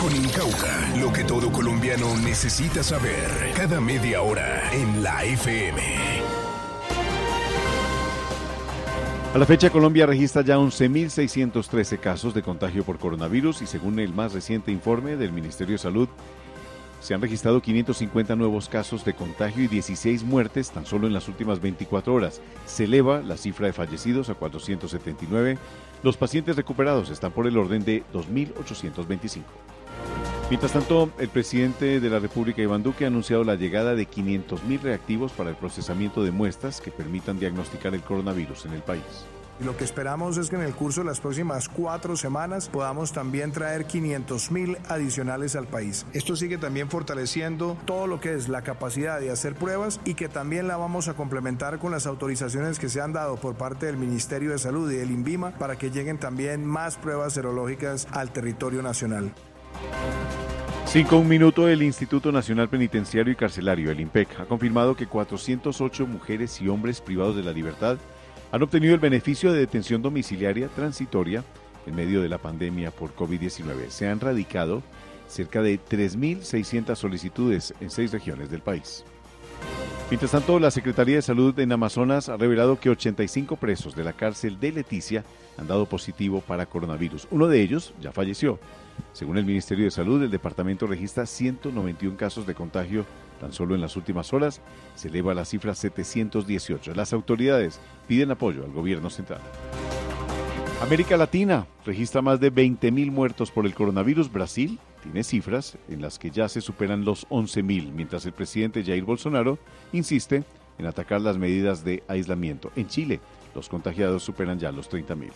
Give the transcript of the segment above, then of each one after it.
Con Incauca, lo que todo colombiano necesita saber. Cada media hora en la FM. A la fecha, Colombia registra ya 11.613 casos de contagio por coronavirus y según el más reciente informe del Ministerio de Salud, se han registrado 550 nuevos casos de contagio y 16 muertes tan solo en las últimas 24 horas. Se eleva la cifra de fallecidos a 479. Los pacientes recuperados están por el orden de 2.825. Mientras tanto, el presidente de la República, Iván Duque, ha anunciado la llegada de 500.000 reactivos para el procesamiento de muestras que permitan diagnosticar el coronavirus en el país. Y lo que esperamos es que en el curso de las próximas cuatro semanas podamos también traer 500 mil adicionales al país. Esto sigue también fortaleciendo todo lo que es la capacidad de hacer pruebas y que también la vamos a complementar con las autorizaciones que se han dado por parte del Ministerio de Salud y del INVIMA para que lleguen también más pruebas serológicas al territorio nacional. Cinco un minuto, el Instituto Nacional Penitenciario y Carcelario, el INPEC, ha confirmado que 408 mujeres y hombres privados de la libertad han obtenido el beneficio de detención domiciliaria transitoria en medio de la pandemia por COVID-19. Se han radicado cerca de 3.600 solicitudes en seis regiones del país. Mientras tanto, la Secretaría de Salud en Amazonas ha revelado que 85 presos de la cárcel de Leticia han dado positivo para coronavirus. Uno de ellos ya falleció. Según el Ministerio de Salud, el departamento registra 191 casos de contagio Tan solo en las últimas horas se eleva la cifra 718. Las autoridades piden apoyo al gobierno central. América Latina registra más de 20.000 muertos por el coronavirus. Brasil tiene cifras en las que ya se superan los 11.000, mientras el presidente Jair Bolsonaro insiste en atacar las medidas de aislamiento. En Chile, los contagiados superan ya los 30.000.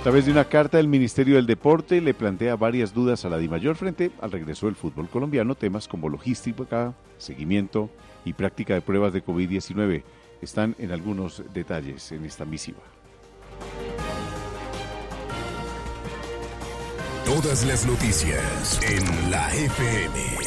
A través de una carta, el Ministerio del Deporte le plantea varias dudas a la DIMAYOR frente al regreso del fútbol colombiano, temas como logística, seguimiento y práctica de pruebas de COVID-19 están en algunos detalles en esta misiva. Todas las noticias en la FM.